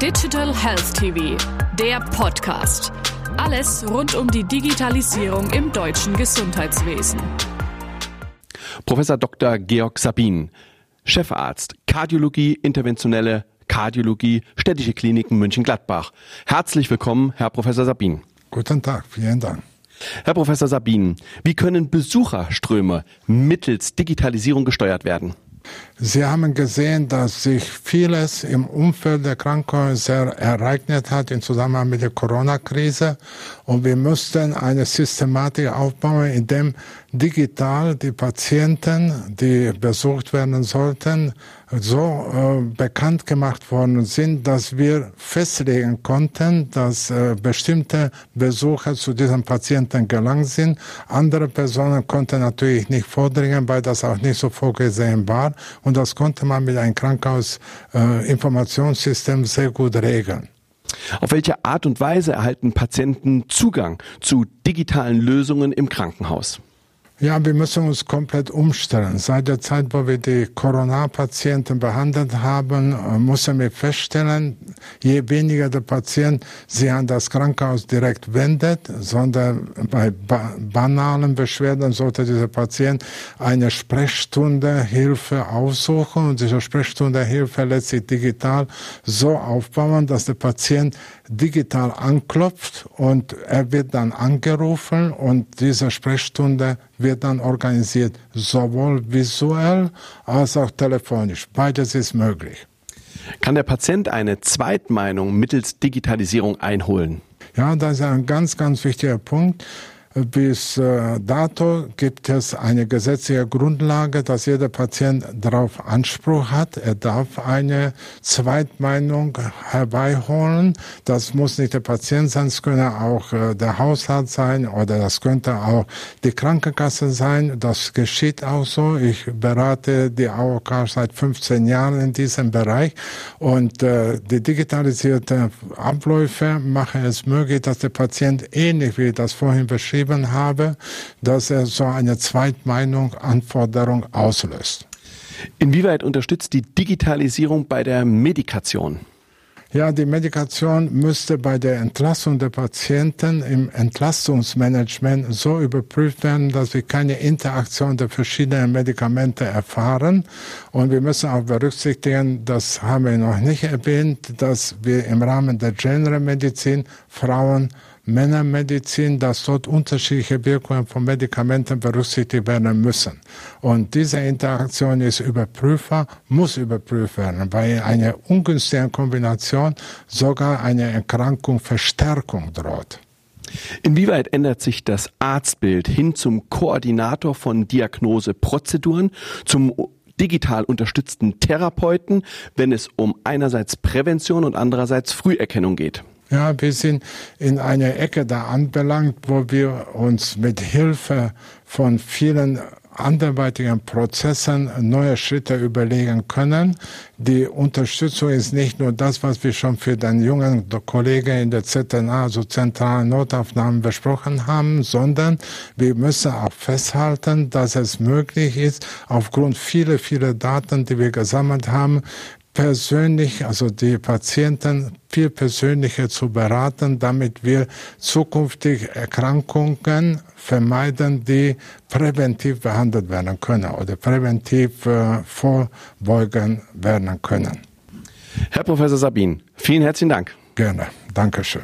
Digital Health TV, der Podcast. Alles rund um die Digitalisierung im deutschen Gesundheitswesen. Professor Dr. Georg Sabin, Chefarzt, Kardiologie, interventionelle Kardiologie, Städtische Kliniken München-Gladbach. Herzlich willkommen, Herr Professor Sabin. Guten Tag, vielen Dank. Herr Professor Sabin, wie können Besucherströme mittels Digitalisierung gesteuert werden? Sie haben gesehen, dass sich vieles im Umfeld der Krankenhäuser ereignet hat im Zusammenhang mit der Corona-Krise. Und wir mussten eine Systematik aufbauen, in dem digital die Patienten, die besucht werden sollten, so äh, bekannt gemacht worden sind, dass wir festlegen konnten, dass äh, bestimmte Besucher zu diesen Patienten gelangt sind. Andere Personen konnten natürlich nicht vordringen, weil das auch nicht so vorgesehen war. Und das konnte man mit einem Krankenhausinformationssystem äh, sehr gut regeln. Auf welche Art und Weise erhalten Patienten Zugang zu digitalen Lösungen im Krankenhaus? Ja, wir müssen uns komplett umstellen. Seit der Zeit, wo wir die Corona-Patienten behandelt haben, äh, müssen wir feststellen, je weniger der Patient sich an das Krankenhaus direkt wendet, sondern bei ba banalen Beschwerden sollte dieser Patient eine Sprechstunde Hilfe aufsuchen und diese Sprechstunde Hilfe letztlich digital so aufbauen, dass der Patient digital anklopft und er wird dann angerufen und diese Sprechstunde wird dann organisiert, sowohl visuell als auch telefonisch. Beides ist möglich. Kann der Patient eine Zweitmeinung mittels Digitalisierung einholen? Ja, das ist ein ganz, ganz wichtiger Punkt. Bis äh, dato gibt es eine gesetzliche Grundlage, dass jeder Patient darauf Anspruch hat. Er darf eine Zweitmeinung herbeiholen. Das muss nicht der Patient sein, es könnte auch äh, der Haushalt sein oder das könnte auch die Krankenkasse sein. Das geschieht auch so. Ich berate die AOK seit 15 Jahren in diesem Bereich und äh, die digitalisierte Abläufe machen es möglich, dass der Patient ähnlich wie das vorhin beschrieben geschrieben habe, dass er so eine Zweitmeinung, Anforderung auslöst. Inwieweit unterstützt die Digitalisierung bei der Medikation? Ja, die Medikation müsste bei der Entlassung der Patienten im Entlastungsmanagement so überprüft werden, dass wir keine Interaktion der verschiedenen Medikamente erfahren. Und wir müssen auch berücksichtigen, das haben wir noch nicht erwähnt, dass wir im Rahmen der General Medizin Frauen Männermedizin, dass dort unterschiedliche Wirkungen von Medikamenten berücksichtigt werden müssen. Und diese Interaktion ist überprüfbar, muss überprüft werden, weil eine ungünstige Kombination sogar eine Erkrankung Verstärkung droht. Inwieweit ändert sich das Arztbild hin zum Koordinator von Diagnoseprozeduren, zum digital unterstützten Therapeuten, wenn es um einerseits Prävention und andererseits Früherkennung geht? Ja, wir sind in einer Ecke da anbelangt, wo wir uns mit Hilfe von vielen anderweitigen Prozessen neue Schritte überlegen können. Die Unterstützung ist nicht nur das, was wir schon für den jungen Kollegen in der ZNA, also zentralen Notaufnahmen besprochen haben, sondern wir müssen auch festhalten, dass es möglich ist, aufgrund vieler, vieler Daten, die wir gesammelt haben, persönlich, also die Patienten viel persönlicher zu beraten, damit wir zukünftig Erkrankungen vermeiden, die präventiv behandelt werden können oder präventiv äh, vorbeugen werden können. Herr Professor Sabin, vielen herzlichen Dank. Gerne. Dankeschön.